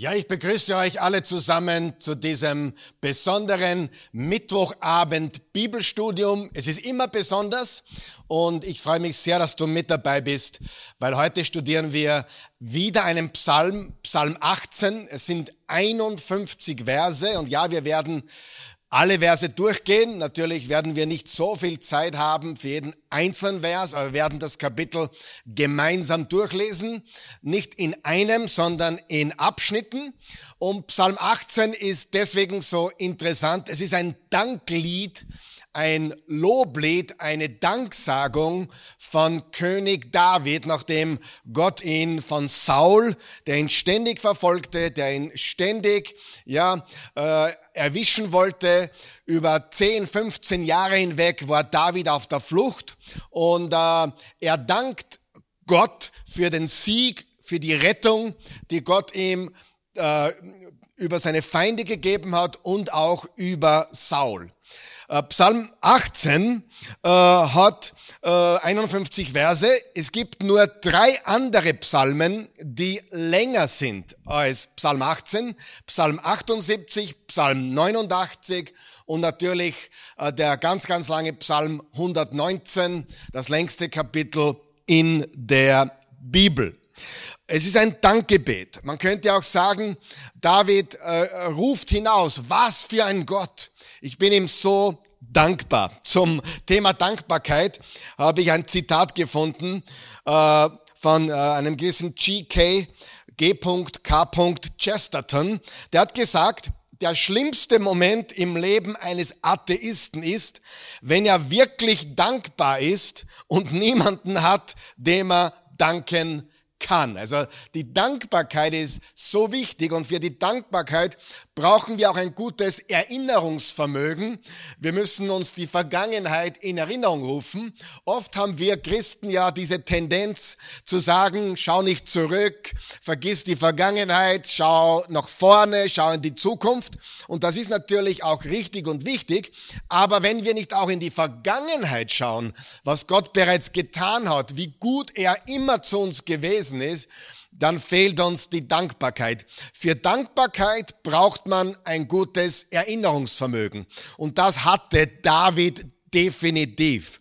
Ja, ich begrüße euch alle zusammen zu diesem besonderen Mittwochabend Bibelstudium. Es ist immer besonders und ich freue mich sehr, dass du mit dabei bist, weil heute studieren wir wieder einen Psalm, Psalm 18. Es sind 51 Verse und ja, wir werden alle Verse durchgehen. Natürlich werden wir nicht so viel Zeit haben für jeden einzelnen Vers, aber wir werden das Kapitel gemeinsam durchlesen. Nicht in einem, sondern in Abschnitten. Und Psalm 18 ist deswegen so interessant. Es ist ein Danklied ein Loblied, eine Danksagung von König David, nachdem Gott ihn von Saul, der ihn ständig verfolgte, der ihn ständig ja äh, erwischen wollte, über 10, 15 Jahre hinweg war David auf der Flucht und äh, er dankt Gott für den Sieg, für die Rettung, die Gott ihm äh, über seine Feinde gegeben hat und auch über Saul. Äh, Psalm 18 äh, hat äh, 51 Verse. Es gibt nur drei andere Psalmen, die länger sind als Psalm 18. Psalm 78, Psalm 89 und natürlich äh, der ganz, ganz lange Psalm 119, das längste Kapitel in der Bibel. Es ist ein Dankgebet. Man könnte auch sagen, David äh, ruft hinaus, was für ein Gott. Ich bin ihm so dankbar. Zum Thema Dankbarkeit habe ich ein Zitat gefunden äh, von äh, einem gewissen G.K. G.K. Chesterton. Der hat gesagt, der schlimmste Moment im Leben eines Atheisten ist, wenn er wirklich dankbar ist und niemanden hat, dem er danken kann. Also die Dankbarkeit ist so wichtig und für die Dankbarkeit brauchen wir auch ein gutes Erinnerungsvermögen. Wir müssen uns die Vergangenheit in Erinnerung rufen. Oft haben wir Christen ja diese Tendenz zu sagen, schau nicht zurück, vergiss die Vergangenheit, schau nach vorne, schau in die Zukunft. Und das ist natürlich auch richtig und wichtig. Aber wenn wir nicht auch in die Vergangenheit schauen, was Gott bereits getan hat, wie gut er immer zu uns gewesen ist, dann fehlt uns die Dankbarkeit. Für Dankbarkeit braucht man ein gutes Erinnerungsvermögen. Und das hatte David definitiv.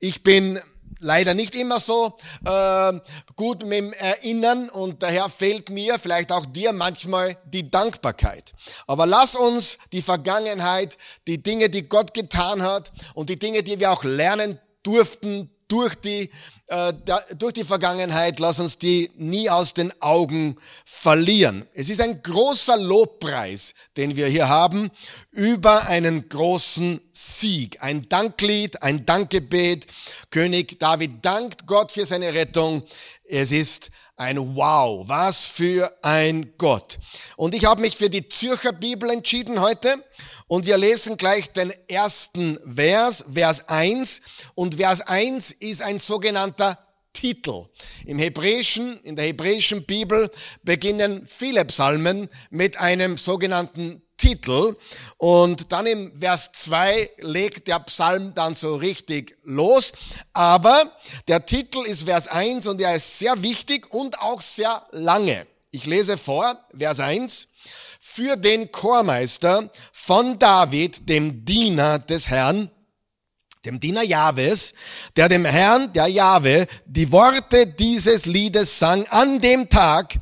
Ich bin leider nicht immer so äh, gut mit dem Erinnern und daher fehlt mir, vielleicht auch dir manchmal die Dankbarkeit. Aber lass uns die Vergangenheit, die Dinge, die Gott getan hat und die Dinge, die wir auch lernen durften, durch die, äh, durch die Vergangenheit, lass uns die nie aus den Augen verlieren. Es ist ein großer Lobpreis, den wir hier haben, über einen großen Sieg. Ein Danklied, ein Dankgebet. König David dankt Gott für seine Rettung. Es ist ein Wow, was für ein Gott. Und ich habe mich für die Zürcher Bibel entschieden heute und wir lesen gleich den ersten Vers, Vers 1. Und Vers 1 ist ein sogenannter Titel. Im Hebräischen, in der hebräischen Bibel beginnen viele Psalmen mit einem sogenannten Titel. Und dann im Vers 2 legt der Psalm dann so richtig los. Aber der Titel ist Vers 1 und er ist sehr wichtig und auch sehr lange. Ich lese vor, Vers 1. Für den Chormeister von David, dem Diener des Herrn, dem Diener Jahwes, der dem Herrn, der Jahwe, die Worte dieses Liedes sang an dem Tag,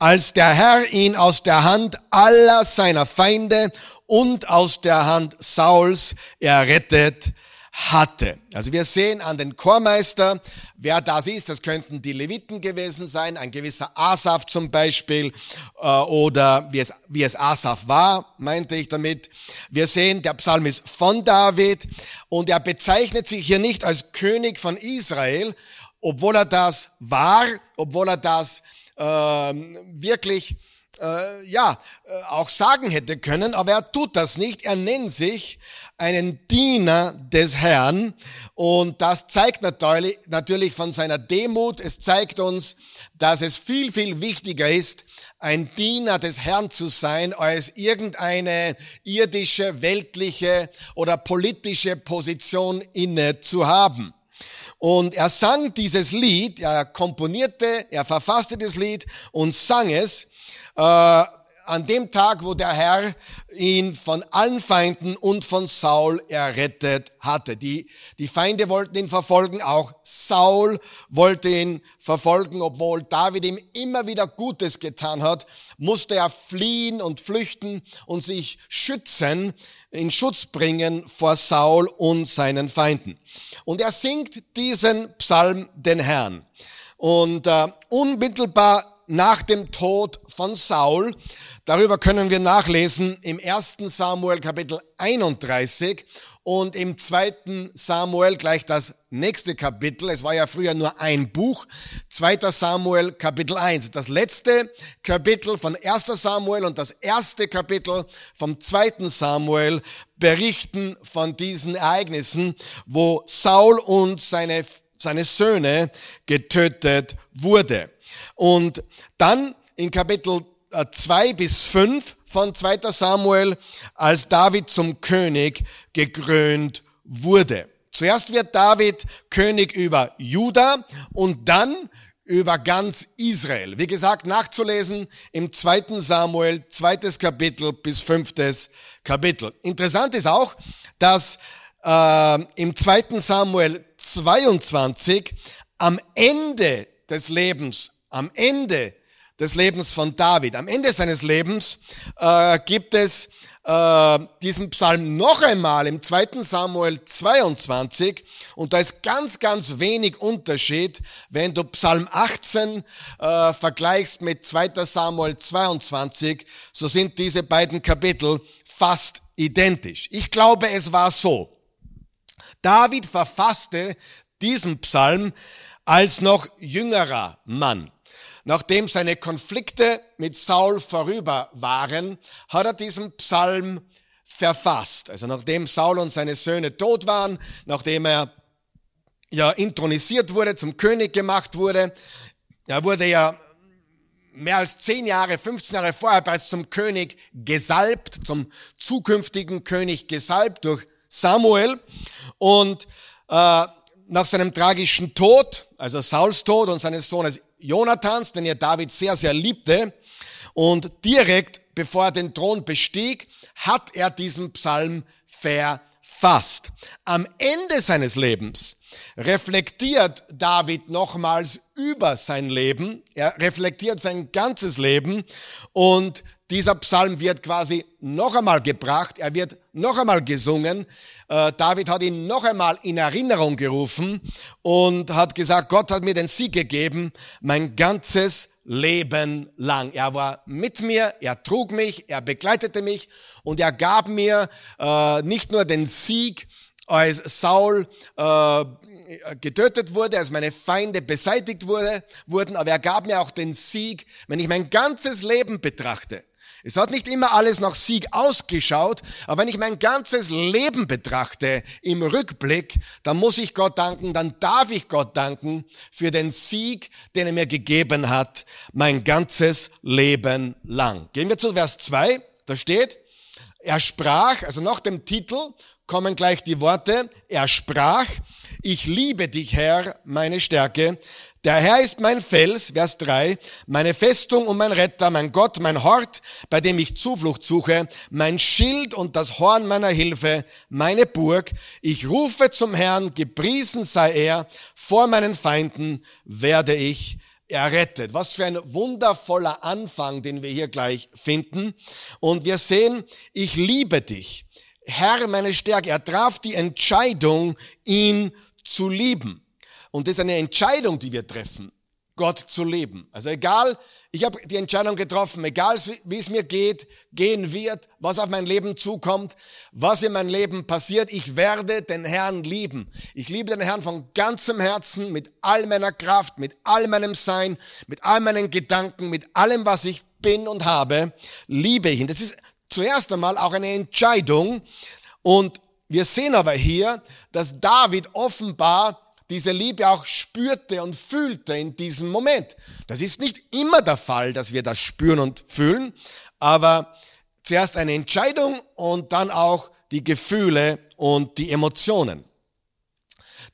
als der Herr ihn aus der Hand aller seiner Feinde und aus der Hand Sauls errettet hatte. Also wir sehen an den Chormeister, wer das ist. Das könnten die Leviten gewesen sein, ein gewisser Asaf zum Beispiel, äh, oder wie es, wie es Asaf war, meinte ich damit. Wir sehen, der Psalm ist von David und er bezeichnet sich hier nicht als König von Israel, obwohl er das war, obwohl er das ähm, wirklich äh, ja äh, auch sagen hätte können, aber er tut das nicht. Er nennt sich einen Diener des Herrn und das zeigt natürlich, natürlich von seiner Demut. Es zeigt uns, dass es viel viel wichtiger ist, ein Diener des Herrn zu sein, als irgendeine irdische, weltliche oder politische Position inne zu haben. Und er sang dieses Lied, er komponierte, er verfasste das Lied und sang es. Äh, an dem Tag, wo der Herr ihn von allen Feinden und von Saul errettet hatte. Die, die Feinde wollten ihn verfolgen, auch Saul wollte ihn verfolgen, obwohl David ihm immer wieder Gutes getan hat, musste er fliehen und flüchten und sich schützen, in Schutz bringen vor Saul und seinen Feinden. Und er singt diesen Psalm den Herrn. Und äh, unmittelbar nach dem Tod von Saul. Darüber können wir nachlesen im 1. Samuel Kapitel 31 und im 2. Samuel gleich das nächste Kapitel. Es war ja früher nur ein Buch. 2. Samuel Kapitel 1. Das letzte Kapitel von 1. Samuel und das erste Kapitel vom 2. Samuel berichten von diesen Ereignissen, wo Saul und seine, seine Söhne getötet wurde. Und dann in Kapitel 2 äh, bis 5 von 2. Samuel, als David zum König gekrönt wurde. Zuerst wird David König über Juda und dann über ganz Israel. Wie gesagt, nachzulesen im 2. Samuel, zweites Kapitel bis fünftes Kapitel. Interessant ist auch, dass äh, im 2. Samuel 22 am Ende des Lebens am Ende des Lebens von David, am Ende seines Lebens, äh, gibt es äh, diesen Psalm noch einmal im 2. Samuel 22 und da ist ganz, ganz wenig Unterschied, wenn du Psalm 18 äh, vergleichst mit 2. Samuel 22, so sind diese beiden Kapitel fast identisch. Ich glaube, es war so. David verfasste diesen Psalm als noch jüngerer Mann. Nachdem seine Konflikte mit Saul vorüber waren, hat er diesen Psalm verfasst. Also nachdem Saul und seine Söhne tot waren, nachdem er ja intronisiert wurde, zum König gemacht wurde, er wurde ja mehr als zehn Jahre, 15 Jahre vorher bereits zum König gesalbt, zum zukünftigen König gesalbt durch Samuel. Und äh, nach seinem tragischen Tod, also Sauls Tod und seines Sohnes Jonathans, den er David sehr, sehr liebte. Und direkt bevor er den Thron bestieg, hat er diesen Psalm verfasst. Am Ende seines Lebens reflektiert David nochmals über sein Leben. Er reflektiert sein ganzes Leben und dieser Psalm wird quasi noch einmal gebracht, er wird noch einmal gesungen. Äh, David hat ihn noch einmal in Erinnerung gerufen und hat gesagt, Gott hat mir den Sieg gegeben, mein ganzes Leben lang. Er war mit mir, er trug mich, er begleitete mich und er gab mir äh, nicht nur den Sieg, als Saul äh, getötet wurde, als meine Feinde beseitigt wurde, wurden, aber er gab mir auch den Sieg, wenn ich mein ganzes Leben betrachte. Es hat nicht immer alles nach Sieg ausgeschaut, aber wenn ich mein ganzes Leben betrachte im Rückblick, dann muss ich Gott danken, dann darf ich Gott danken für den Sieg, den er mir gegeben hat, mein ganzes Leben lang. Gehen wir zu Vers 2, da steht, er sprach, also nach dem Titel kommen gleich die Worte, er sprach, ich liebe dich, Herr, meine Stärke, der Herr ist mein Fels, Vers 3, meine Festung und mein Retter, mein Gott, mein Hort, bei dem ich Zuflucht suche, mein Schild und das Horn meiner Hilfe, meine Burg. Ich rufe zum Herrn, gepriesen sei er, vor meinen Feinden werde ich errettet. Was für ein wundervoller Anfang, den wir hier gleich finden. Und wir sehen, ich liebe dich. Herr, meine Stärke. Er traf die Entscheidung, ihn zu lieben. Und das ist eine Entscheidung, die wir treffen, Gott zu leben. Also egal, ich habe die Entscheidung getroffen, egal wie es mir geht, gehen wird, was auf mein Leben zukommt, was in meinem Leben passiert, ich werde den Herrn lieben. Ich liebe den Herrn von ganzem Herzen, mit all meiner Kraft, mit all meinem Sein, mit all meinen Gedanken, mit allem, was ich bin und habe, liebe ich ihn. Das ist zuerst einmal auch eine Entscheidung. Und wir sehen aber hier, dass David offenbar diese Liebe auch spürte und fühlte in diesem Moment. Das ist nicht immer der Fall, dass wir das spüren und fühlen, aber zuerst eine Entscheidung und dann auch die Gefühle und die Emotionen.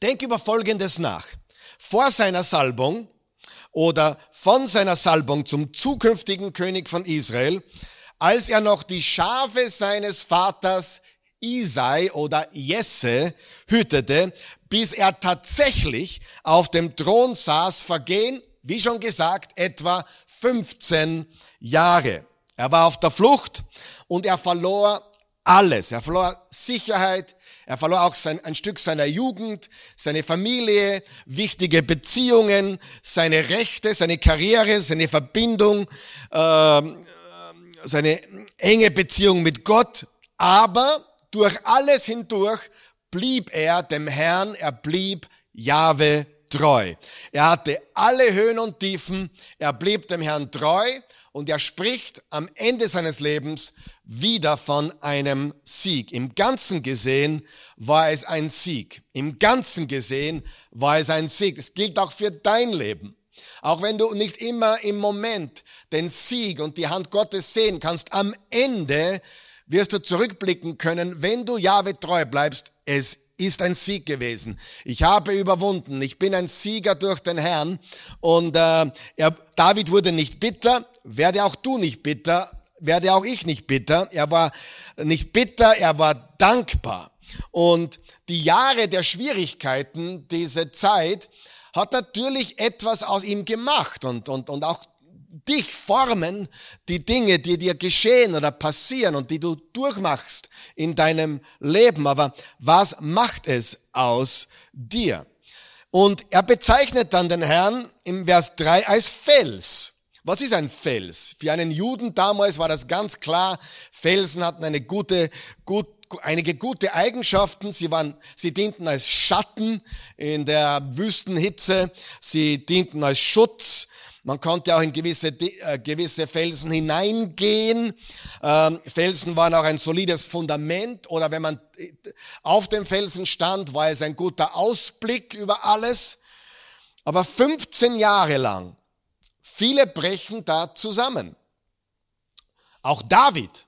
Denk über Folgendes nach. Vor seiner Salbung oder von seiner Salbung zum zukünftigen König von Israel als er noch die Schafe seines Vaters Isai oder Jesse hütete, bis er tatsächlich auf dem Thron saß, vergehen, wie schon gesagt, etwa 15 Jahre. Er war auf der Flucht und er verlor alles. Er verlor Sicherheit, er verlor auch sein, ein Stück seiner Jugend, seine Familie, wichtige Beziehungen, seine Rechte, seine Karriere, seine Verbindung, äh, seine enge Beziehung mit Gott. Aber durch alles hindurch blieb er dem Herrn, er blieb Jahwe treu. Er hatte alle Höhen und Tiefen, er blieb dem Herrn treu und er spricht am Ende seines Lebens wieder von einem Sieg. Im Ganzen gesehen war es ein Sieg. Im Ganzen gesehen war es ein Sieg. Es gilt auch für dein Leben. Auch wenn du nicht immer im Moment den Sieg und die Hand Gottes sehen kannst, am Ende wirst du zurückblicken können, wenn du Jahwe treu bleibst, es ist ein Sieg gewesen. Ich habe überwunden. Ich bin ein Sieger durch den Herrn. Und äh, er, David wurde nicht bitter, werde auch du nicht bitter, werde auch ich nicht bitter. Er war nicht bitter, er war dankbar. Und die Jahre der Schwierigkeiten, diese Zeit, hat natürlich etwas aus ihm gemacht und, und, und auch dich formen, die Dinge, die dir geschehen oder passieren und die du durchmachst in deinem Leben. Aber was macht es aus dir? Und er bezeichnet dann den Herrn im Vers 3 als Fels. Was ist ein Fels? Für einen Juden damals war das ganz klar. Felsen hatten eine gute, gut, einige gute Eigenschaften. Sie waren, sie dienten als Schatten in der Wüstenhitze. Sie dienten als Schutz. Man konnte auch in gewisse, äh, gewisse Felsen hineingehen. Ähm, Felsen waren auch ein solides Fundament oder wenn man äh, auf dem Felsen stand, war es ein guter Ausblick über alles. Aber 15 Jahre lang Viele brechen da zusammen. Auch David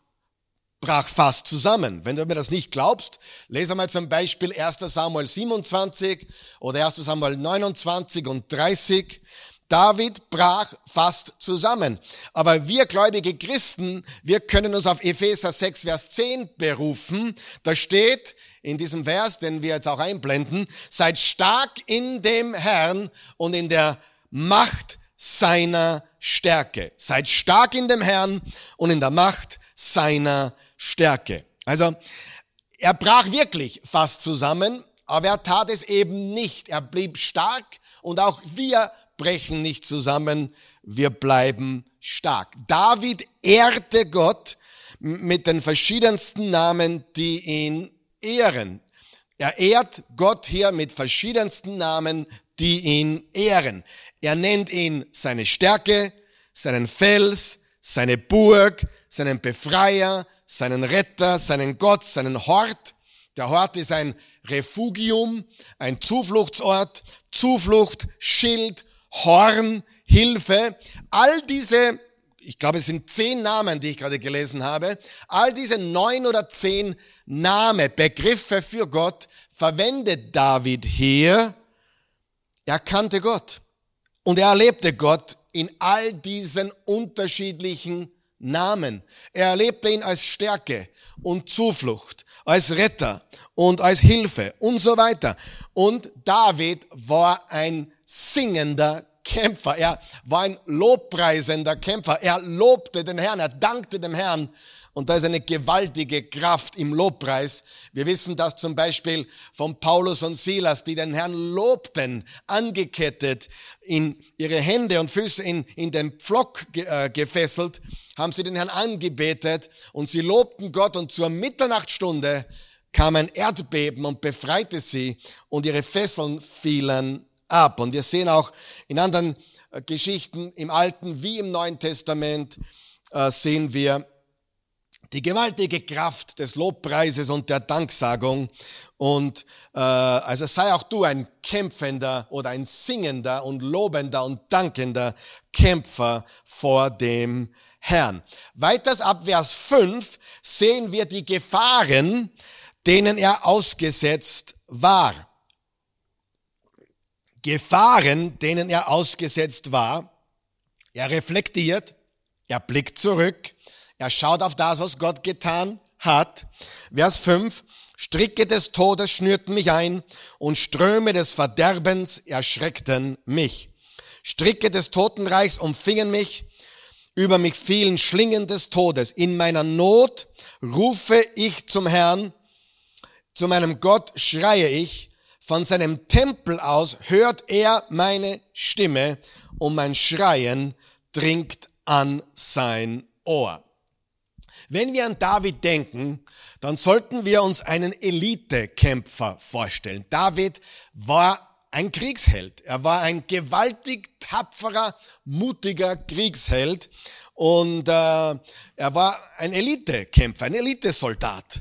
brach fast zusammen. Wenn du mir das nicht glaubst, lese mal zum Beispiel 1 Samuel 27 oder 1 Samuel 29 und 30. David brach fast zusammen. Aber wir gläubige Christen, wir können uns auf Epheser 6, Vers 10 berufen. Da steht in diesem Vers, den wir jetzt auch einblenden, seid stark in dem Herrn und in der Macht seiner Stärke. Seid stark in dem Herrn und in der Macht seiner Stärke. Also, er brach wirklich fast zusammen, aber er tat es eben nicht. Er blieb stark und auch wir brechen nicht zusammen, wir bleiben stark. David ehrte Gott mit den verschiedensten Namen, die ihn ehren. Er ehrt Gott hier mit verschiedensten Namen, die ihn ehren. Er nennt ihn seine Stärke, seinen Fels, seine Burg, seinen Befreier, seinen Retter, seinen Gott, seinen Hort. Der Hort ist ein Refugium, ein Zufluchtsort, Zuflucht, Schild, Horn, Hilfe. All diese, ich glaube, es sind zehn Namen, die ich gerade gelesen habe. All diese neun oder zehn Name, Begriffe für Gott verwendet David hier. Er kannte Gott. Und er erlebte Gott in all diesen unterschiedlichen Namen. Er erlebte ihn als Stärke und Zuflucht, als Retter und als Hilfe und so weiter. Und David war ein singender Kämpfer. Er war ein lobpreisender Kämpfer. Er lobte den Herrn. Er dankte dem Herrn und da ist eine gewaltige Kraft im Lobpreis. Wir wissen das zum Beispiel von Paulus und Silas, die den Herrn lobten, angekettet, in ihre Hände und Füße in, in den Pflock äh, gefesselt, haben sie den Herrn angebetet und sie lobten Gott und zur Mitternachtstunde kam ein Erdbeben und befreite sie und ihre Fesseln fielen ab. Und wir sehen auch in anderen äh, Geschichten im Alten wie im Neuen Testament äh, sehen wir die gewaltige Kraft des Lobpreises und der Danksagung. Und äh, also sei auch du ein kämpfender oder ein singender und lobender und dankender Kämpfer vor dem Herrn. Weiters ab Vers 5 sehen wir die Gefahren, denen er ausgesetzt war. Gefahren, denen er ausgesetzt war. Er reflektiert, er blickt zurück, Er schaut auf das, was Gott getan hat. Vers 5. Stricke des Todes schnürten mich ein und Ströme des Verderbens erschreckten mich. Stricke des Totenreichs umfingen mich, über mich fielen Schlingen des Todes. In meiner Not rufe ich zum Herrn, zu meinem Gott schreie ich, von seinem Tempel aus hört er meine Stimme und mein Schreien dringt an sein Ohr. Wenn wir an David denken, dann sollten wir uns einen Elitekämpfer vorstellen. David war ein Kriegsheld. Er war ein gewaltig tapferer, mutiger Kriegsheld und äh, er war ein Elitekämpfer, ein Elitesoldat.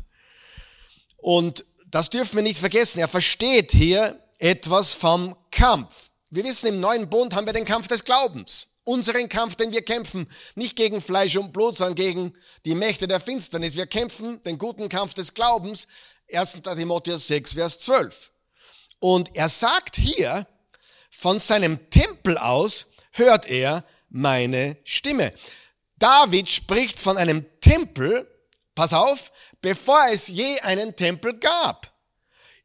Und das dürfen wir nicht vergessen. Er versteht hier etwas vom Kampf. Wir wissen, im neuen Bund haben wir den Kampf des Glaubens. Unseren Kampf, den wir kämpfen, nicht gegen Fleisch und Blut, sondern gegen die Mächte der Finsternis. Wir kämpfen den guten Kampf des Glaubens. 1. Timotheus 6, Vers 12. Und er sagt hier, von seinem Tempel aus hört er meine Stimme. David spricht von einem Tempel, pass auf, bevor es je einen Tempel gab.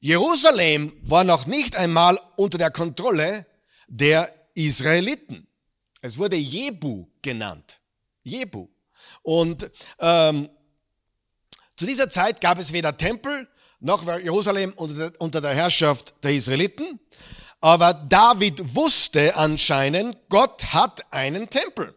Jerusalem war noch nicht einmal unter der Kontrolle der Israeliten. Es wurde Jebu genannt. Jebu. Und ähm, zu dieser Zeit gab es weder Tempel noch war Jerusalem unter der, unter der Herrschaft der Israeliten. Aber David wusste anscheinend, Gott hat einen Tempel.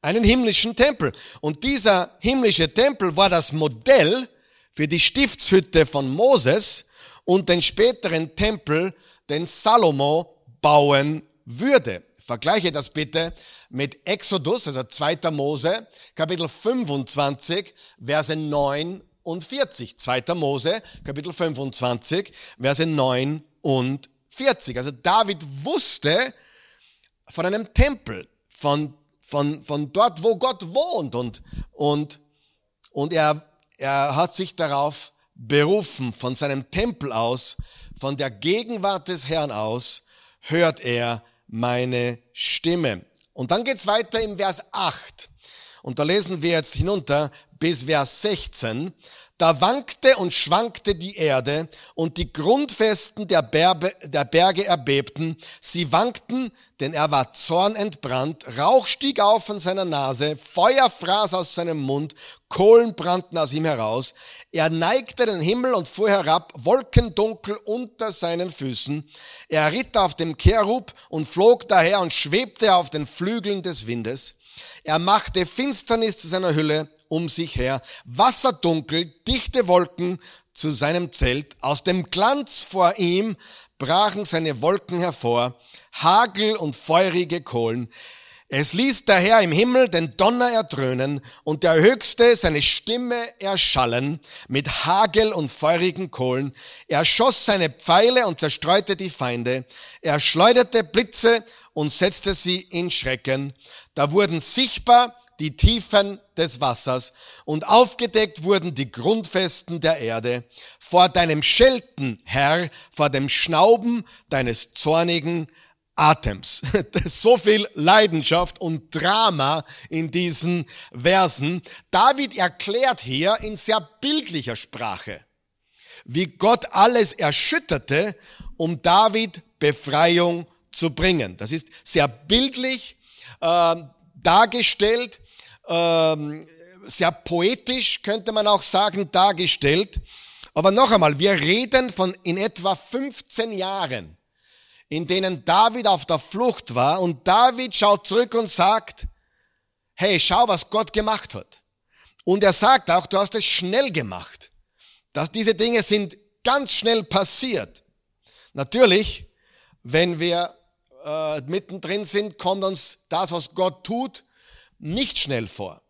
Einen himmlischen Tempel. Und dieser himmlische Tempel war das Modell für die Stiftshütte von Moses und den späteren Tempel, den Salomo bauen würde. Vergleiche das bitte mit Exodus, also 2. Mose, Kapitel 25, Verse 9 und 40. 2. Mose, Kapitel 25, Verse 9 und 40. Also David wusste von einem Tempel, von, von, von dort, wo Gott wohnt und, und, und er, er hat sich darauf berufen, von seinem Tempel aus, von der Gegenwart des Herrn aus, hört er meine Stimme. Und dann geht's weiter im Vers 8. Und da lesen wir jetzt hinunter bis Vers 16. Da wankte und schwankte die Erde und die Grundfesten der, Berbe, der Berge erbebten. Sie wankten, denn er war zornentbrannt. Rauch stieg auf von seiner Nase, Feuer fraß aus seinem Mund, Kohlen brannten aus ihm heraus. Er neigte den Himmel und fuhr herab, wolkendunkel unter seinen Füßen. Er ritt auf dem Cherub und flog daher und schwebte auf den Flügeln des Windes. Er machte Finsternis zu seiner Hülle um sich her, Wasserdunkel, dichte Wolken zu seinem Zelt. Aus dem Glanz vor ihm brachen seine Wolken hervor, Hagel und feurige Kohlen. Es ließ daher im Himmel den Donner erdröhnen und der Höchste seine Stimme erschallen mit Hagel und feurigen Kohlen. Er schoss seine Pfeile und zerstreute die Feinde. Er schleuderte Blitze und setzte sie in Schrecken. Da wurden sichtbar die Tiefen des Wassers und aufgedeckt wurden die Grundfesten der Erde vor deinem Schelten, Herr, vor dem Schnauben deines zornigen Atems. so viel Leidenschaft und Drama in diesen Versen. David erklärt hier in sehr bildlicher Sprache, wie Gott alles erschütterte, um David Befreiung zu bringen. Das ist sehr bildlich äh, dargestellt ähm, sehr poetisch, könnte man auch sagen, dargestellt. Aber noch einmal, wir reden von in etwa 15 Jahren, in denen David auf der Flucht war und David schaut zurück und sagt, hey, schau, was Gott gemacht hat. Und er sagt auch, du hast es schnell gemacht. Dass diese Dinge sind ganz schnell passiert. Natürlich, wenn wir äh, mittendrin sind, kommt uns das, was Gott tut, nicht schnell vor.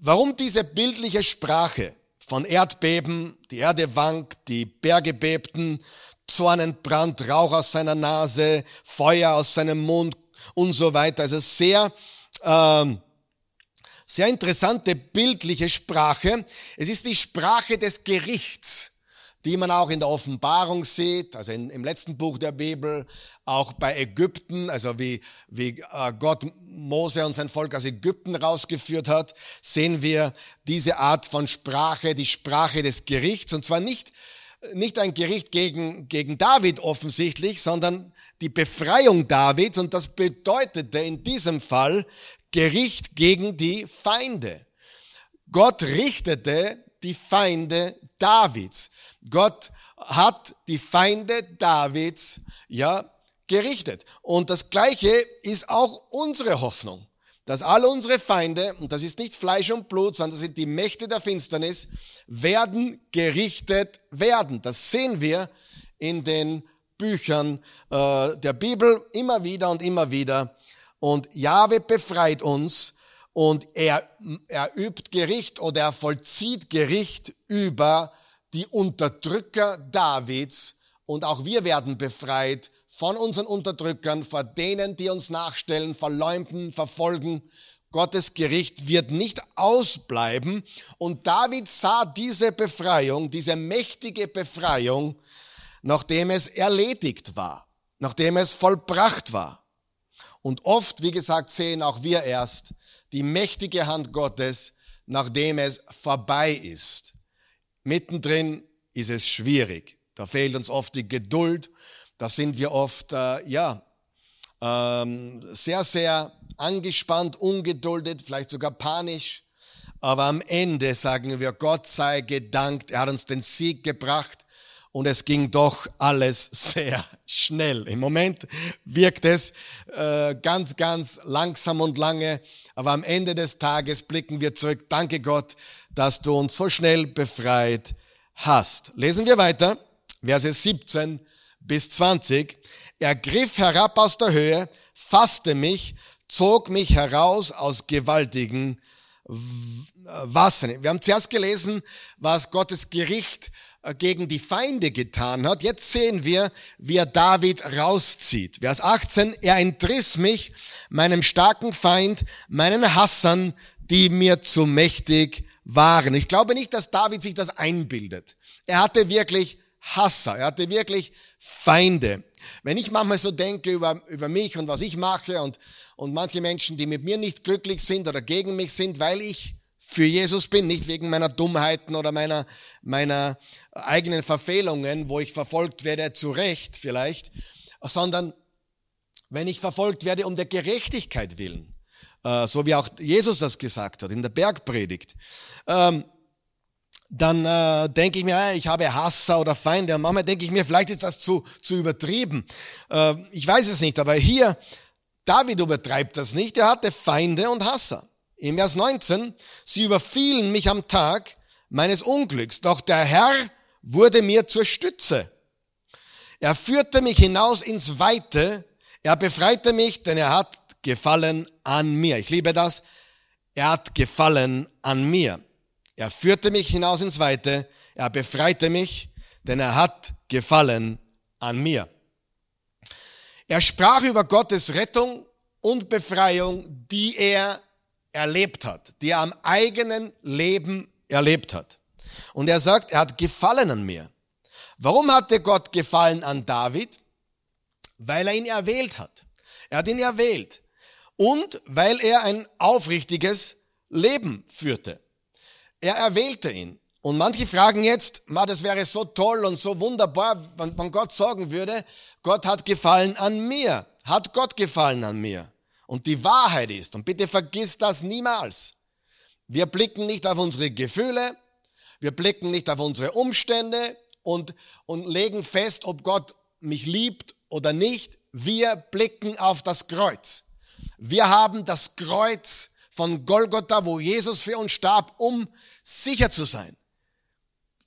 Warum diese bildliche Sprache von Erdbeben, die Erde wankt, die Berge bebten, Zorn entbrannt, Rauch aus seiner Nase, Feuer aus seinem Mund und so weiter. Also sehr, ähm, sehr interessante bildliche Sprache. Es ist die Sprache des Gerichts. Die man auch in der Offenbarung sieht, also in, im letzten Buch der Bibel, auch bei Ägypten, also wie, wie äh, Gott Mose und sein Volk aus Ägypten rausgeführt hat, sehen wir diese Art von Sprache, die Sprache des Gerichts, und zwar nicht, nicht ein Gericht gegen, gegen David offensichtlich, sondern die Befreiung Davids, und das bedeutete in diesem Fall Gericht gegen die Feinde. Gott richtete die Feinde Davids. Gott hat die Feinde Davids ja gerichtet. Und das Gleiche ist auch unsere Hoffnung, dass all unsere Feinde, und das ist nicht Fleisch und Blut, sondern das sind die Mächte der Finsternis, werden gerichtet werden. Das sehen wir in den Büchern äh, der Bibel immer wieder und immer wieder. Und Jahwe befreit uns und er, er übt Gericht oder er vollzieht Gericht über die Unterdrücker Davids und auch wir werden befreit von unseren Unterdrückern, vor denen, die uns nachstellen, verleumden, verfolgen. Gottes Gericht wird nicht ausbleiben. Und David sah diese Befreiung, diese mächtige Befreiung, nachdem es erledigt war, nachdem es vollbracht war. Und oft, wie gesagt, sehen auch wir erst die mächtige Hand Gottes, nachdem es vorbei ist. Mittendrin ist es schwierig. Da fehlt uns oft die Geduld. Da sind wir oft, äh, ja, ähm, sehr, sehr angespannt, ungeduldet, vielleicht sogar panisch. Aber am Ende sagen wir, Gott sei gedankt, er hat uns den Sieg gebracht und es ging doch alles sehr schnell. Im Moment wirkt es äh, ganz, ganz langsam und lange, aber am Ende des Tages blicken wir zurück. Danke Gott, dass du uns so schnell befreit hast. Lesen wir weiter, Verse 17 bis 20. Er griff herab aus der Höhe, fasste mich, zog mich heraus aus gewaltigen Wassern. Wir haben zuerst gelesen, was Gottes Gericht äh, gegen die Feinde getan hat. Jetzt sehen wir, wie er David rauszieht. Vers 18, er entriss mich, meinem starken Feind, meinen Hassern, die mir zu mächtig waren. Ich glaube nicht, dass David sich das einbildet. Er hatte wirklich Hasser, er hatte wirklich Feinde. Wenn ich manchmal so denke über, über mich und was ich mache und, und manche Menschen, die mit mir nicht glücklich sind oder gegen mich sind, weil ich für Jesus bin, nicht wegen meiner Dummheiten oder meiner, meiner eigenen Verfehlungen, wo ich verfolgt werde, zu Recht vielleicht, sondern wenn ich verfolgt werde um der Gerechtigkeit willen. Äh, so wie auch Jesus das gesagt hat in der Bergpredigt, ähm, dann äh, denke ich mir, ich habe Hasser oder Feinde. Und manchmal denke ich mir, vielleicht ist das zu, zu übertrieben. Äh, ich weiß es nicht, aber hier, David übertreibt das nicht. Er hatte Feinde und Hasser. Im Vers 19, sie überfielen mich am Tag meines Unglücks, doch der Herr wurde mir zur Stütze. Er führte mich hinaus ins Weite, er befreite mich, denn er hat Gefallen an mir. Ich liebe das. Er hat Gefallen an mir. Er führte mich hinaus ins Weite. Er befreite mich, denn er hat Gefallen an mir. Er sprach über Gottes Rettung und Befreiung, die er erlebt hat, die er am eigenen Leben erlebt hat. Und er sagt, er hat Gefallen an mir. Warum hatte Gott Gefallen an David? Weil er ihn erwählt hat. Er hat ihn erwählt und weil er ein aufrichtiges Leben führte. Er erwählte ihn. Und manche fragen jetzt, ma, das wäre so toll und so wunderbar, wenn, wenn Gott sagen würde, Gott hat gefallen an mir. Hat Gott gefallen an mir? Und die Wahrheit ist, und bitte vergiss das niemals, wir blicken nicht auf unsere Gefühle, wir blicken nicht auf unsere Umstände und, und legen fest, ob Gott mich liebt oder nicht. Wir blicken auf das Kreuz. Wir haben das Kreuz von Golgotha, wo Jesus für uns starb, um sicher zu sein.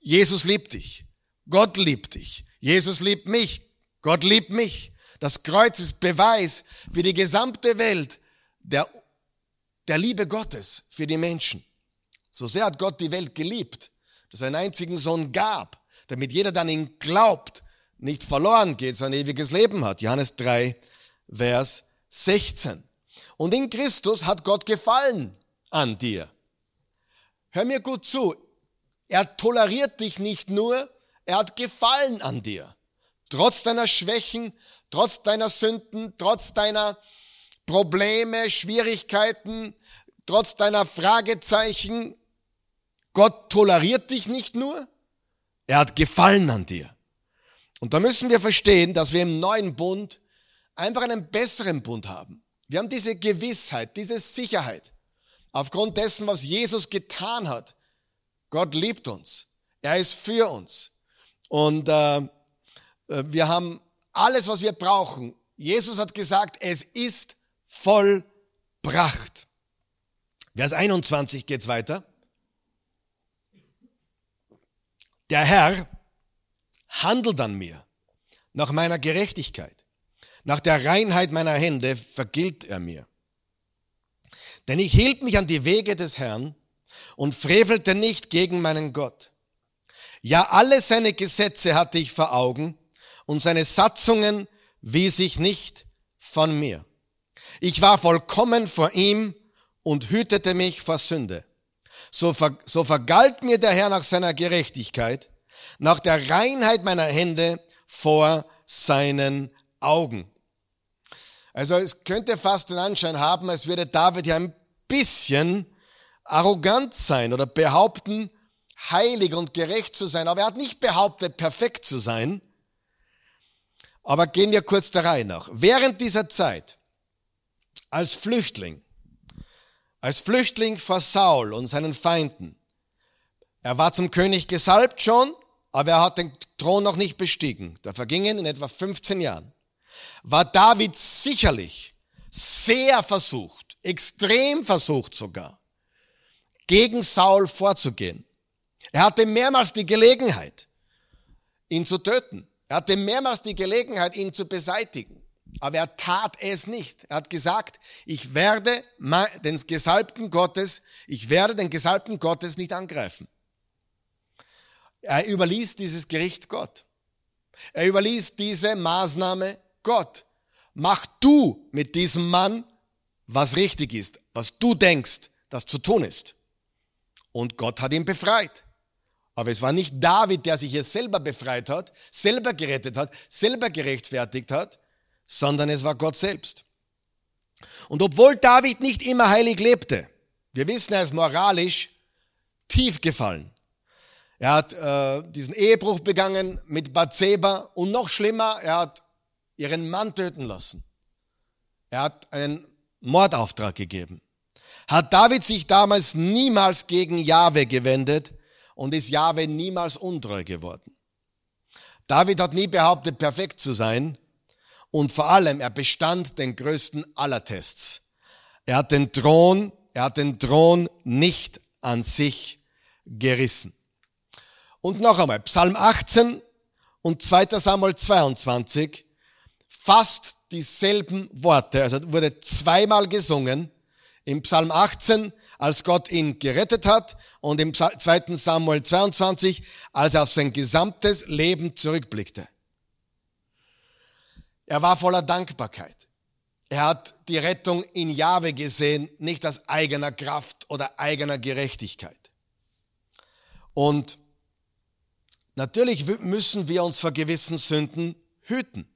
Jesus liebt dich. Gott liebt dich. Jesus liebt mich. Gott liebt mich. Das Kreuz ist Beweis für die gesamte Welt der, der Liebe Gottes für die Menschen. So sehr hat Gott die Welt geliebt, dass er einen einzigen Sohn gab, damit jeder dann ihn glaubt, nicht verloren geht, sein ewiges Leben hat. Johannes 3, Vers 16. Und in Christus hat Gott gefallen an dir. Hör mir gut zu. Er toleriert dich nicht nur, Er hat Gefallen an dir. Trotz deiner Schwächen, trotz deiner Sünden, trotz deiner Probleme, Schwierigkeiten, trotz deiner Fragezeichen. Gott toleriert dich nicht nur, er hat Gefallen an dir. Und da müssen wir verstehen, dass wir im neuen Bund einfach einen besseren Bund haben. Wir haben diese Gewissheit, diese Sicherheit. Aufgrund dessen, was Jesus getan hat. Gott liebt uns. Er ist für uns. Und äh, äh wir haben alles, was wir brauchen. Jesus hat gesagt, es ist vollbracht. Vers 21 geht's weiter. Der Herr handelt an mir nach meiner Gerechtigkeit. Nach der Reinheit meiner Hände vergilt er mir. Denn ich hielt mich an die Wege des Herrn und frevelte nicht gegen meinen Gott. Ja, alle seine Gesetze hatte ich vor Augen und seine Satzungen wies ich nicht von mir. Ich war vollkommen vor ihm und hütete mich vor Sünde. So, ver, so vergalt mir der Herr nach seiner Gerechtigkeit, nach der Reinheit meiner Hände vor seinen Augen. Also es könnte fast den Anschein haben, als würde David ja ein bisschen arrogant sein oder behaupten, heilig und gerecht zu sein. Aber er hat nicht behauptet, perfekt zu sein. Aber gehen wir kurz der Reihe nach. Während dieser Zeit, als Flüchtling, als Flüchtling vor Saul und seinen Feinden, er war zum König gesalbt schon, aber er hat den Thron noch nicht bestiegen. Da vergingen in etwa 15 Jahren. War David sicherlich sehr versucht, extrem versucht sogar, gegen Saul vorzugehen. Er hatte mehrmals die Gelegenheit, ihn zu töten. Er hatte mehrmals die Gelegenheit, ihn zu beseitigen. Aber er tat es nicht. Er hat gesagt, ich werde den Gesalbten Gottes, ich werde den Gesalbten Gottes nicht angreifen. Er überließ dieses Gericht Gott. Er überließ diese Maßnahme Gott. Mach du mit diesem Mann, was richtig ist, was du denkst, das zu tun ist. Und Gott hat ihn befreit. Aber es war nicht David, der sich hier selber befreit hat, selber gerettet hat, selber gerechtfertigt hat, sondern es war Gott selbst. Und obwohl David nicht immer heilig lebte, wir wissen, er ist moralisch tief gefallen. Er hat äh, diesen Ehebruch begangen mit Bathseba und noch schlimmer, er hat ihren Mann töten lassen. Er hat einen Mordauftrag gegeben. Hat David sich damals niemals gegen Jahwe gewendet und ist Jahwe niemals untreu geworden. David hat nie behauptet, perfekt zu sein und vor allem, er bestand den größten aller Tests. Er hat den Thron, er hat den Thron nicht an sich gerissen. Und noch einmal, Psalm 18 und 2. Samuel 22, fast dieselben Worte. Also wurde zweimal gesungen. Im Psalm 18, als Gott ihn gerettet hat und im 2. Samuel 22, als er auf sein gesamtes Leben zurückblickte. Er war voller Dankbarkeit. Er hat die Rettung in Jahwe gesehen, nicht aus eigener Kraft oder eigener Gerechtigkeit. Und Natürlich müssen wir uns vor gewissen Sünden hüten.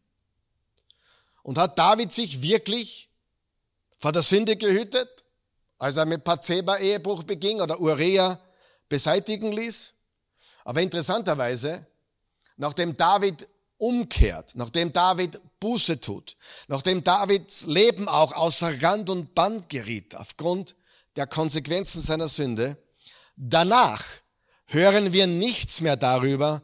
Und hat David sich wirklich vor der Sünde gehütet, als er mit Patzeba Ehebruch beging oder Uriah beseitigen ließ? Aber interessanterweise, nachdem David umkehrt, nachdem David Buße tut, nachdem Davids Leben auch außer Rand und Band geriet aufgrund der Konsequenzen seiner Sünde, danach hören wir nichts mehr darüber,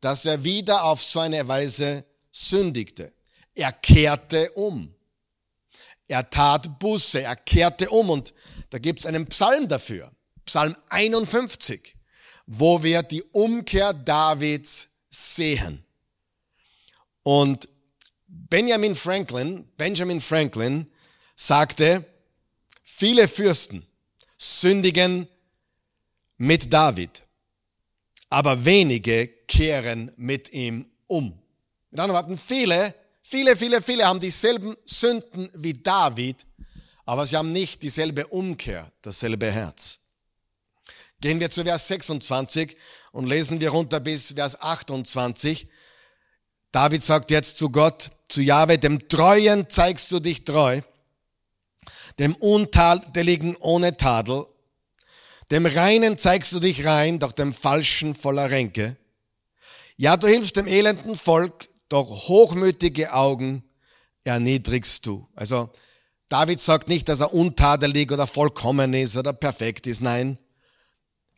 dass er wieder auf so eine Weise sündigte. Er kehrte um. Er tat Buße, er kehrte um und da gibt's einen Psalm dafür, Psalm 51, wo wir die Umkehr Davids sehen. Und Benjamin Franklin, Benjamin Franklin sagte, viele Fürsten sündigen mit David aber wenige kehren mit ihm um. Mit anderen Worten, viele, viele, viele, viele haben dieselben Sünden wie David, aber sie haben nicht dieselbe Umkehr, dasselbe Herz. Gehen wir zu Vers 26 und lesen wir runter bis Vers 28. David sagt jetzt zu Gott, zu Jahwe, dem Treuen zeigst du dich treu, dem Untadeligen ohne Tadel, dem Reinen zeigst du dich rein, doch dem Falschen voller Ränke. Ja, du hilfst dem elenden Volk, doch hochmütige Augen erniedrigst du. Also David sagt nicht, dass er untadelig oder vollkommen ist oder perfekt ist, nein.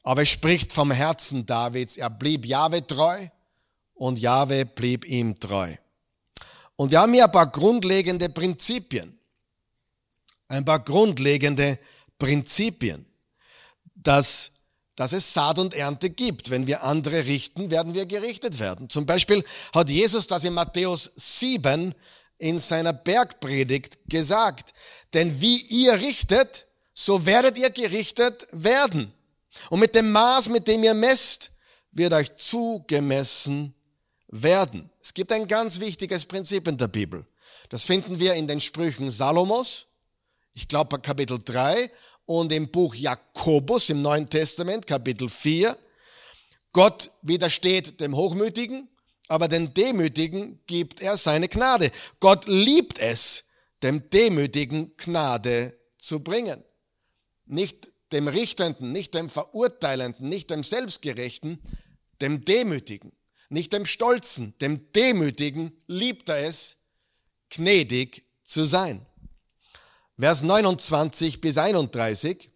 Aber es spricht vom Herzen Davids. Er blieb Jahwe treu und Jahwe blieb ihm treu. Und wir haben hier ein paar grundlegende Prinzipien. Ein paar grundlegende Prinzipien, dass, dass es Saat und Ernte gibt. Wenn wir andere richten, werden wir gerichtet werden. Zum Beispiel hat Jesus das in Matthäus 7 in seiner Bergpredigt gesagt. Denn wie ihr richtet, so werdet ihr gerichtet werden. Und mit dem Maß, mit dem ihr messt, wird euch zugemessen werden. Es gibt ein ganz wichtiges Prinzip in der Bibel. Das finden wir in den Sprüchen Salomos, ich glaube Kapitel 3 und im Buch Jakobus im Neuen Testament, Kapitel 4. Gott widersteht dem Hochmütigen aber den Demütigen gibt er seine Gnade. Gott liebt es, dem Demütigen Gnade zu bringen. Nicht dem Richtenden, nicht dem Verurteilenden, nicht dem Selbstgerechten, dem Demütigen, nicht dem Stolzen, dem Demütigen liebt er es, gnädig zu sein. Vers 29 bis 31.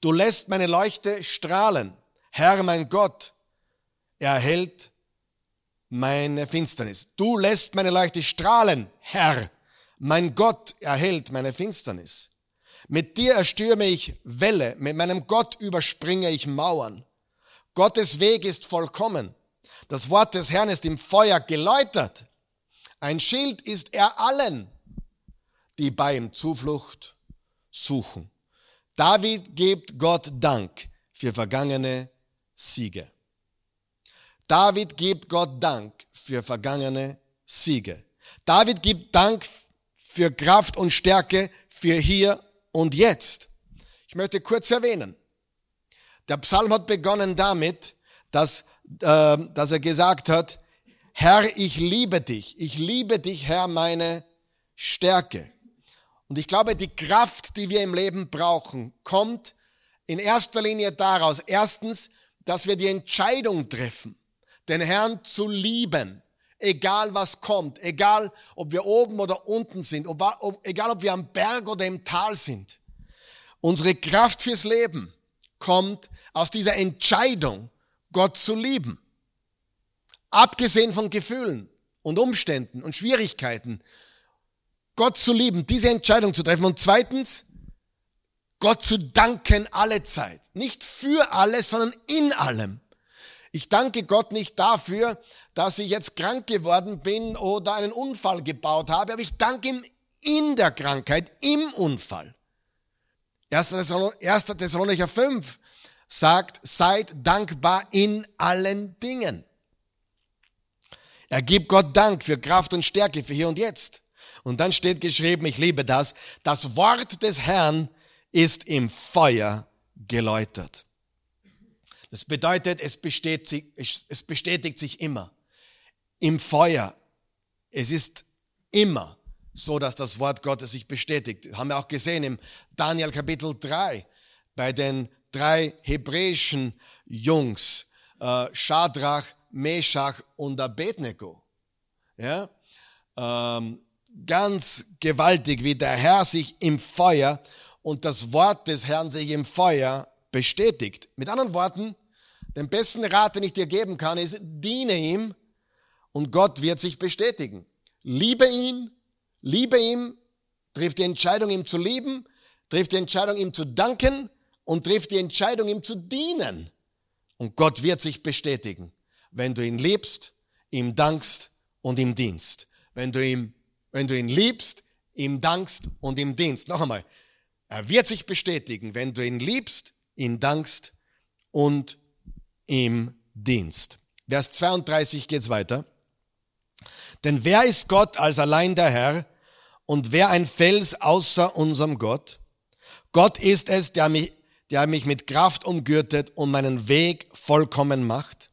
Du lässt meine Leuchte strahlen. Herr mein Gott, erhält meine Finsternis. Du lässt meine Leuchte strahlen, Herr. Mein Gott erhält meine Finsternis. Mit dir erstürme ich Welle, mit meinem Gott überspringe ich Mauern. Gottes Weg ist vollkommen. Das Wort des Herrn ist im Feuer geläutert. Ein Schild ist er allen, die bei ihm Zuflucht suchen. David gibt Gott Dank für vergangene Siege. David gibt Gott Dank für vergangene Siege. David gibt Dank für Kraft und Stärke für hier und jetzt. Ich möchte kurz erwähnen. Der Psalm hat begonnen damit, dass, äh, dass er gesagt hat, Herr, ich liebe dich. Ich liebe dich, Herr, meine Stärke. Und ich glaube, die Kraft, die wir im Leben brauchen, kommt in erster Linie daraus. Erstens, dass wir die Entscheidung treffen den Herrn zu lieben, egal was kommt, egal ob wir oben oder unten sind, ob, ob, egal ob wir am Berg oder im Tal sind. Unsere Kraft fürs Leben kommt aus dieser Entscheidung, Gott zu lieben. Abgesehen von Gefühlen und Umständen und Schwierigkeiten, Gott zu lieben, diese Entscheidung zu treffen. Und zweitens, Gott zu danken alle Zeit. Nicht für alles, sondern in allem. Ich danke Gott nicht dafür, dass ich jetzt krank geworden bin oder einen Unfall gebaut habe, aber ich danke ihm in der Krankheit, im Unfall. 1. Thessalonicher 5 sagt, seid dankbar in allen Dingen. Er gibt Gott Dank für Kraft und Stärke für hier und jetzt. Und dann steht geschrieben, ich liebe das, das Wort des Herrn ist im Feuer geläutert. Das bedeutet, es bestätigt, es bestätigt sich immer. Im Feuer. Es ist immer so, dass das Wort Gottes sich bestätigt. Haben wir auch gesehen im Daniel Kapitel 3 bei den drei hebräischen Jungs, äh, Shadrach, Meshach und Abednego. Ja? Ähm, ganz gewaltig, wie der Herr sich im Feuer und das Wort des Herrn sich im Feuer bestätigt. Mit anderen Worten, den besten Rat, den ich dir geben kann, ist, diene ihm und Gott wird sich bestätigen. Liebe ihn, liebe ihm, triff die Entscheidung, ihm zu lieben, triff die Entscheidung, ihm zu danken und triff die Entscheidung, ihm zu dienen. Und Gott wird sich bestätigen, wenn du ihn liebst, ihm dankst und ihm dienst. Wenn du ihm, wenn du ihn liebst, ihm dankst und ihm dienst. Noch einmal. Er wird sich bestätigen, wenn du ihn liebst, ihm dankst und im Dienst. Vers 32 geht's weiter. Denn wer ist Gott als allein der Herr und wer ein Fels außer unserem Gott? Gott ist es, der mich, der mich mit Kraft umgürtet und meinen Weg vollkommen macht,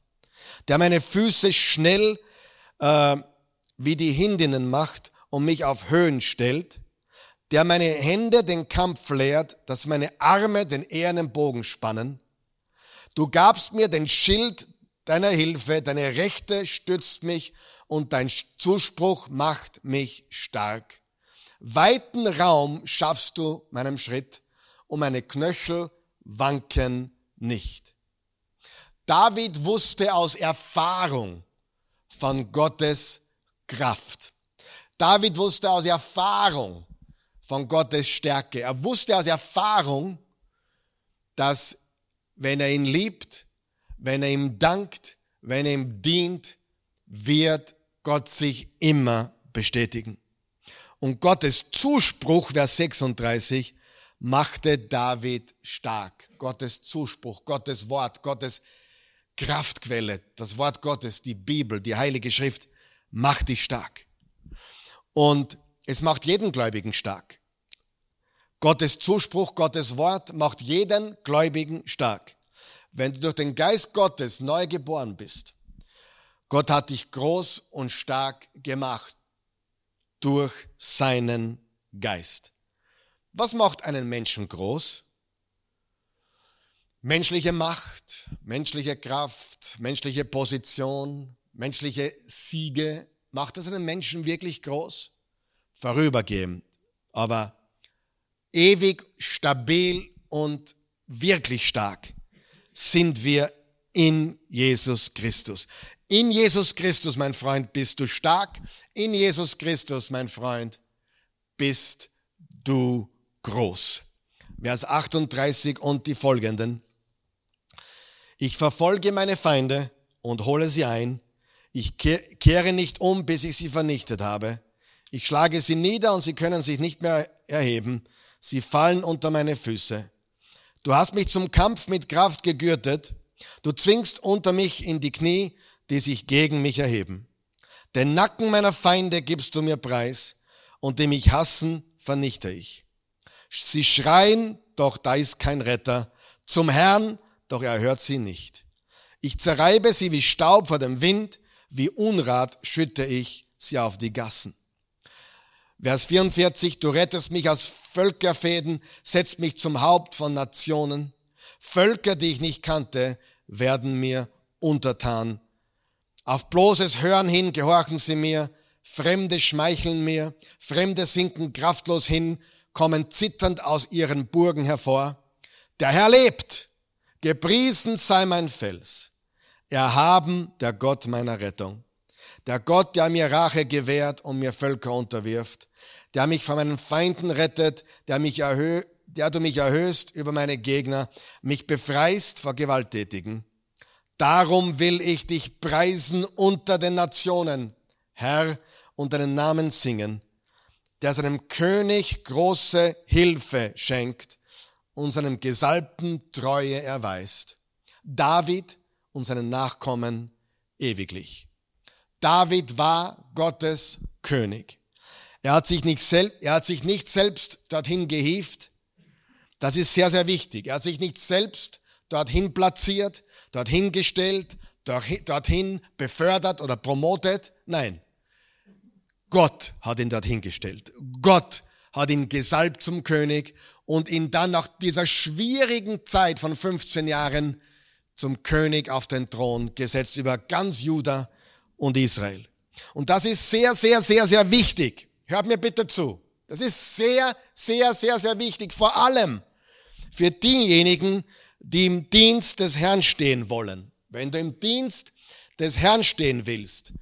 der meine Füße schnell äh, wie die Hindinnen macht und mich auf Höhen stellt, der meine Hände den Kampf lehrt, dass meine Arme den ehernen Bogen spannen. Du gabst mir den Schild deiner Hilfe, deine Rechte stützt mich und dein Zuspruch macht mich stark. Weiten Raum schaffst du meinem Schritt und meine Knöchel wanken nicht. David wusste aus Erfahrung von Gottes Kraft. David wusste aus Erfahrung von Gottes Stärke. Er wusste aus Erfahrung, dass wenn er ihn liebt, wenn er ihm dankt, wenn er ihm dient, wird Gott sich immer bestätigen. Und Gottes Zuspruch, Vers 36, machte David stark. Gottes Zuspruch, Gottes Wort, Gottes Kraftquelle, das Wort Gottes, die Bibel, die Heilige Schrift, macht dich stark. Und es macht jeden Gläubigen stark. Gottes Zuspruch, Gottes Wort macht jeden Gläubigen stark. Wenn du durch den Geist Gottes neu geboren bist, Gott hat dich groß und stark gemacht durch seinen Geist. Was macht einen Menschen groß? Menschliche Macht, menschliche Kraft, menschliche Position, menschliche Siege. Macht das einen Menschen wirklich groß? Vorübergehend, aber ewig stabil und wirklich stark sind wir in Jesus Christus. In Jesus Christus, mein Freund, bist du stark. In Jesus Christus, mein Freund, bist du groß. Vers 38 und die folgenden. Ich verfolge meine Feinde und hole sie ein. Ich kehre nicht um, bis ich sie vernichtet habe. Ich schlage sie nieder und sie können sich nicht mehr erheben. Sie fallen unter meine Füße. Du hast mich zum Kampf mit Kraft gegürtet. Du zwingst unter mich in die Knie, die sich gegen mich erheben. Den Nacken meiner Feinde gibst du mir preis und die mich hassen, vernichte ich. Sie schreien, doch da ist kein Retter. Zum Herrn, doch er hört sie nicht. Ich zerreibe sie wie Staub vor dem Wind, wie Unrat schütte ich sie auf die Gassen. Vers 44, du rettest mich aus Völkerfäden, setzt mich zum Haupt von Nationen. Völker, die ich nicht kannte, werden mir untertan. Auf bloßes Hören hin gehorchen sie mir, Fremde schmeicheln mir, Fremde sinken kraftlos hin, kommen zitternd aus ihren Burgen hervor. Der Herr lebt, gepriesen sei mein Fels, erhaben der Gott meiner Rettung. Der Gott, der mir Rache gewährt und mir Völker unterwirft, der mich von meinen Feinden rettet, der mich erhö der du mich erhöhst über meine Gegner, mich befreist vor Gewalttätigen. Darum will ich dich preisen unter den Nationen, Herr, und deinen Namen singen der seinem König große Hilfe schenkt und seinem Gesalbten Treue erweist. David und seinen Nachkommen ewiglich. David war Gottes König. Er hat sich nicht, selbst, er hat sich nicht selbst dorthin gehieft. Das ist sehr, sehr wichtig. Er hat sich nicht selbst dorthin platziert, dorthin gestellt, dorthin befördert oder promotet. Nein, Gott hat ihn dorthin gestellt. Gott hat ihn gesalbt zum König und ihn dann nach dieser schwierigen Zeit von 15 Jahren zum König auf den Thron gesetzt über ganz Juda und Israel. Und das ist sehr, sehr, sehr, sehr wichtig. Hört mir bitte zu. Das ist sehr, sehr, sehr, sehr wichtig. Vor allem für diejenigen, die im Dienst des Herrn stehen wollen. Wenn du im Dienst des Herrn stehen willst,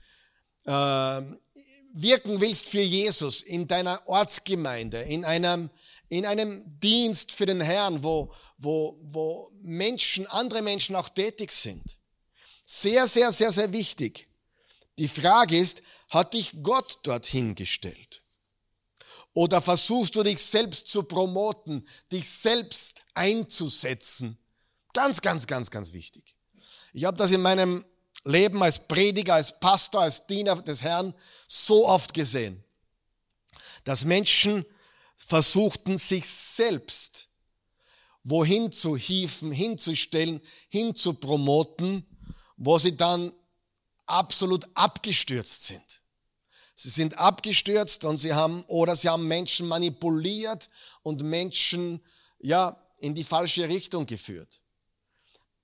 äh, wirken willst für Jesus in deiner Ortsgemeinde, in einem, in einem Dienst für den Herrn, wo, wo, wo Menschen, andere Menschen auch tätig sind. Sehr, sehr, sehr, sehr wichtig. Die Frage ist, hat dich Gott dorthin gestellt? Oder versuchst du dich selbst zu promoten, dich selbst einzusetzen? Ganz, ganz, ganz, ganz wichtig. Ich habe das in meinem Leben als Prediger, als Pastor, als Diener des Herrn so oft gesehen, dass Menschen versuchten, sich selbst wohin zu hieven, hinzustellen, hinzupromoten, wo sie dann absolut abgestürzt sind. Sie sind abgestürzt und sie haben, oder sie haben Menschen manipuliert und Menschen, ja, in die falsche Richtung geführt.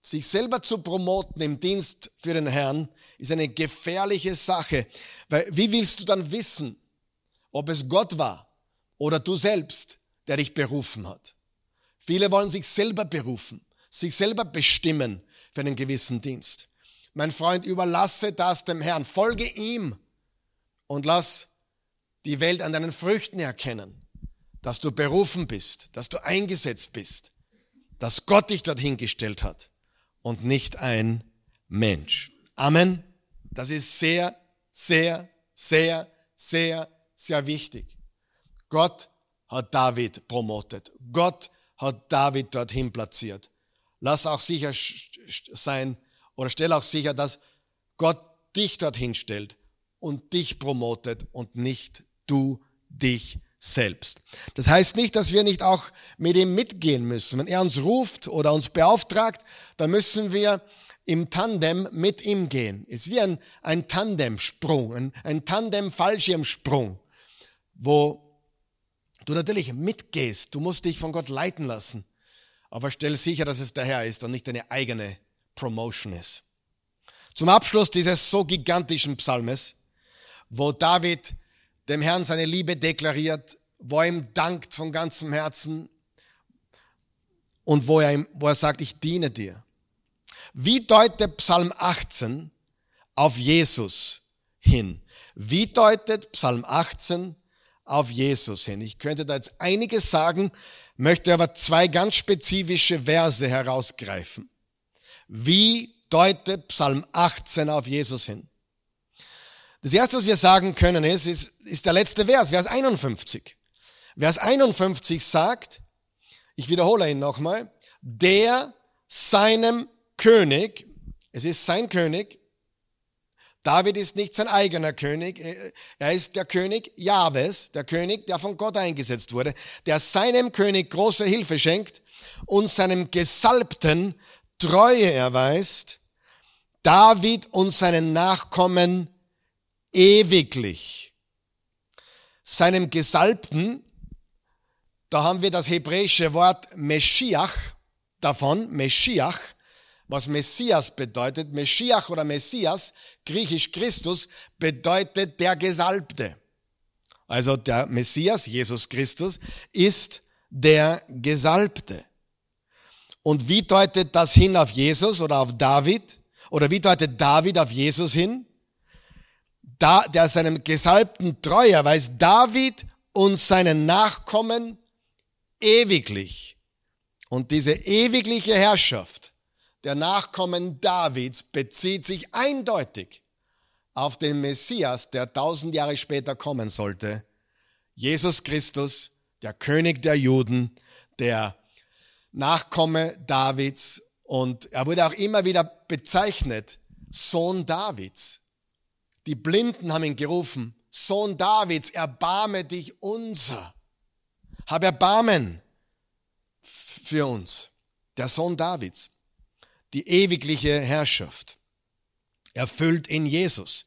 Sich selber zu promoten im Dienst für den Herrn ist eine gefährliche Sache. Weil wie willst du dann wissen, ob es Gott war oder du selbst, der dich berufen hat? Viele wollen sich selber berufen, sich selber bestimmen für einen gewissen Dienst. Mein Freund, überlasse das dem Herrn, folge ihm und lass die Welt an deinen Früchten erkennen, dass du berufen bist, dass du eingesetzt bist, dass Gott dich dorthin gestellt hat und nicht ein Mensch. Amen. Das ist sehr, sehr, sehr, sehr, sehr wichtig. Gott hat David promotet. Gott hat David dorthin platziert. Lass auch sicher sein oder stell auch sicher, dass Gott dich dorthin stellt und dich promotet und nicht du dich selbst. Das heißt nicht, dass wir nicht auch mit ihm mitgehen müssen. Wenn er uns ruft oder uns beauftragt, dann müssen wir im Tandem mit ihm gehen. Es ist wie ein, ein Tandemsprung, ein, ein Tandem-Fallschirmsprung, wo du natürlich mitgehst. Du musst dich von Gott leiten lassen. Aber stell sicher, dass es der Herr ist und nicht deine eigene Promotion ist. Zum Abschluss dieses so gigantischen Psalmes, wo David dem Herrn seine Liebe deklariert, wo er ihm dankt von ganzem Herzen und wo er, ihm, wo er sagt, ich diene dir. Wie deutet Psalm 18 auf Jesus hin? Wie deutet Psalm 18 auf Jesus hin? Ich könnte da jetzt einiges sagen, möchte aber zwei ganz spezifische Verse herausgreifen. Wie deutet Psalm 18 auf Jesus hin? Das erste, was wir sagen können, ist, ist, ist der letzte Vers, Vers 51. Vers 51 sagt, ich wiederhole ihn nochmal, der seinem König, es ist sein König, David ist nicht sein eigener König, er ist der König Jahwes, der König, der von Gott eingesetzt wurde, der seinem König große Hilfe schenkt und seinem Gesalbten Treue erweist, David und seinen Nachkommen ewiglich. Seinem Gesalbten, da haben wir das hebräische Wort Meschiach davon, Meschiach, was Messias bedeutet. Meschiach oder Messias, griechisch Christus, bedeutet der Gesalbte. Also der Messias, Jesus Christus, ist der Gesalbte. Und wie deutet das hin auf Jesus oder auf David? Oder wie deutet David auf Jesus hin? Da, der seinem Gesalbten treuer weiß David und seinen Nachkommen ewiglich. Und diese ewigliche Herrschaft der Nachkommen Davids bezieht sich eindeutig auf den Messias, der tausend Jahre später kommen sollte. Jesus Christus, der König der Juden, der Nachkomme Davids und er wurde auch immer wieder bezeichnet, Sohn Davids. Die Blinden haben ihn gerufen, Sohn Davids, erbarme dich unser. Hab Erbarmen für uns. Der Sohn Davids. Die ewigliche Herrschaft. Erfüllt in Jesus.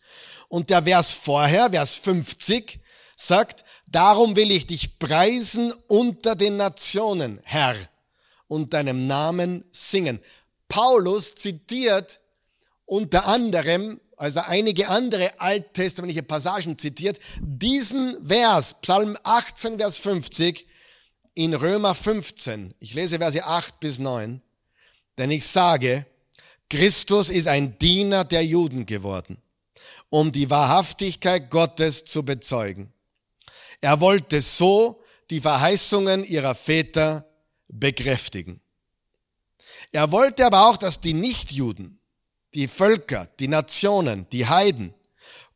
Und der Vers vorher, Vers 50, sagt, darum will ich dich preisen unter den Nationen, Herr und deinem Namen singen. Paulus zitiert unter anderem, also einige andere alttestamentliche Passagen zitiert, diesen Vers, Psalm 18, Vers 50, in Römer 15. Ich lese Verse 8 bis 9. Denn ich sage, Christus ist ein Diener der Juden geworden, um die Wahrhaftigkeit Gottes zu bezeugen. Er wollte so die Verheißungen ihrer Väter bekräftigen. Er wollte aber auch, dass die Nichtjuden, die Völker, die Nationen, die Heiden,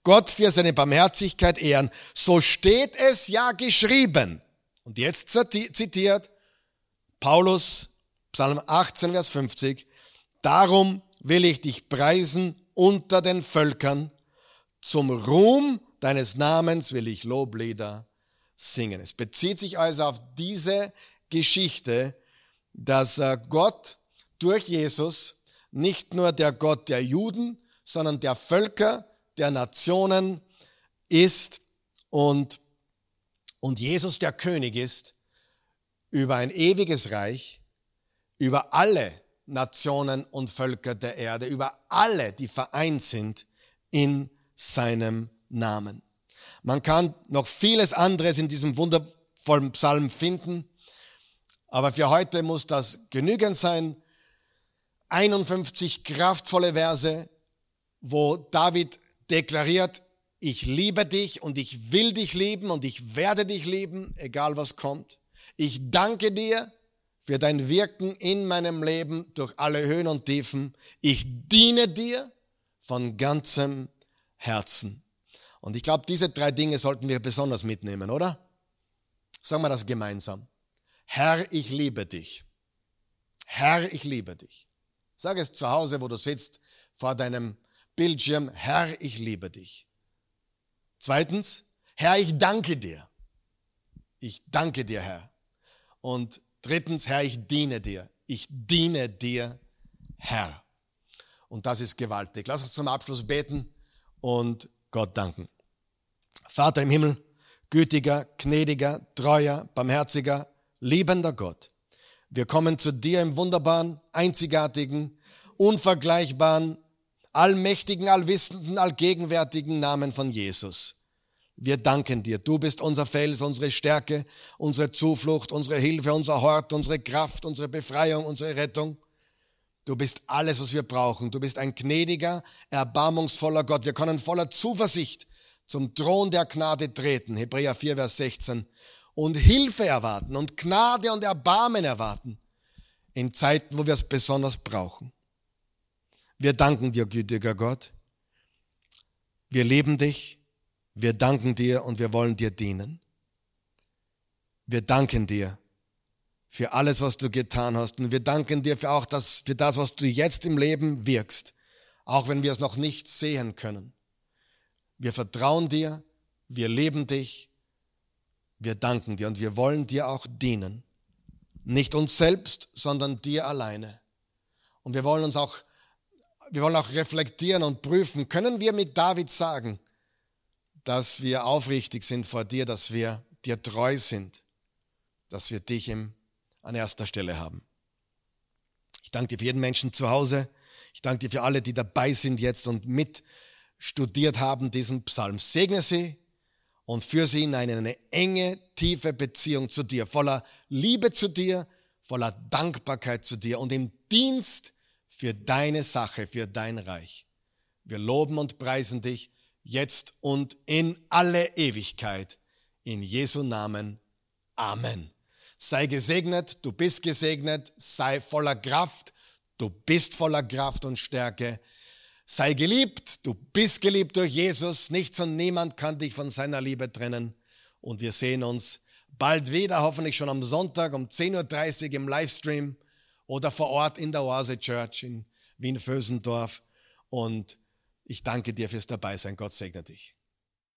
Gott für seine Barmherzigkeit ehren. So steht es ja geschrieben. Und jetzt zitiert Paulus, Psalm 18, Vers 50, Darum will ich dich preisen unter den Völkern, zum Ruhm deines Namens will ich Loblieder singen. Es bezieht sich also auf diese Geschichte, dass äh, Gott durch Jesus nicht nur der Gott der Juden, sondern der Völker, der Nationen ist und, und Jesus der König ist über ein ewiges Reich, über alle Nationen und Völker der Erde, über alle, die vereint sind in seinem Namen. Man kann noch vieles anderes in diesem wundervollen Psalm finden, aber für heute muss das genügend sein. 51 kraftvolle Verse, wo David deklariert, ich liebe dich und ich will dich lieben und ich werde dich lieben, egal was kommt. Ich danke dir für dein Wirken in meinem Leben durch alle Höhen und Tiefen. Ich diene dir von ganzem Herzen. Und ich glaube, diese drei Dinge sollten wir besonders mitnehmen, oder? Sagen wir das gemeinsam. Herr, ich liebe dich. Herr, ich liebe dich. Sag es zu Hause, wo du sitzt, vor deinem Bildschirm. Herr, ich liebe dich. Zweitens, Herr, ich danke dir. Ich danke dir, Herr. Und drittens, Herr, ich diene dir. Ich diene dir, Herr. Und das ist gewaltig. Lass uns zum Abschluss beten und Gott danken. Vater im Himmel, gütiger, gnädiger, treuer, barmherziger, liebender Gott. Wir kommen zu dir im wunderbaren, einzigartigen, unvergleichbaren, allmächtigen, allwissenden, allgegenwärtigen Namen von Jesus. Wir danken dir. Du bist unser Fels, unsere Stärke, unsere Zuflucht, unsere Hilfe, unser Hort, unsere Kraft, unsere Befreiung, unsere Rettung. Du bist alles, was wir brauchen. Du bist ein gnädiger, erbarmungsvoller Gott. Wir können voller Zuversicht zum Thron der Gnade treten. Hebräer 4, Vers 16. Und Hilfe erwarten und Gnade und Erbarmen erwarten in Zeiten, wo wir es besonders brauchen. Wir danken dir, gütiger Gott. Wir lieben dich. Wir danken dir und wir wollen dir dienen. Wir danken dir für alles, was du getan hast. Und wir danken dir für auch das, für das, was du jetzt im Leben wirkst, auch wenn wir es noch nicht sehen können. Wir vertrauen dir, wir leben dich, wir danken dir und wir wollen dir auch dienen. Nicht uns selbst, sondern dir alleine. Und wir wollen uns auch, wir wollen auch reflektieren und prüfen, können wir mit David sagen, dass wir aufrichtig sind vor dir, dass wir dir treu sind, dass wir dich im, an erster Stelle haben. Ich danke dir für jeden Menschen zu Hause. Ich danke dir für alle, die dabei sind jetzt und mit studiert haben diesen Psalm. Segne sie und führe sie in eine enge, tiefe Beziehung zu dir, voller Liebe zu dir, voller Dankbarkeit zu dir und im Dienst für deine Sache, für dein Reich. Wir loben und preisen dich jetzt und in alle Ewigkeit. In Jesu Namen. Amen. Sei gesegnet, du bist gesegnet, sei voller Kraft, du bist voller Kraft und Stärke. Sei geliebt, du bist geliebt durch Jesus, nichts und niemand kann dich von seiner Liebe trennen. Und wir sehen uns bald wieder, hoffentlich schon am Sonntag um 10.30 Uhr im Livestream oder vor Ort in der Oase Church in Wien-Vösendorf. Und ich danke dir fürs Dabeisein. Gott segne dich.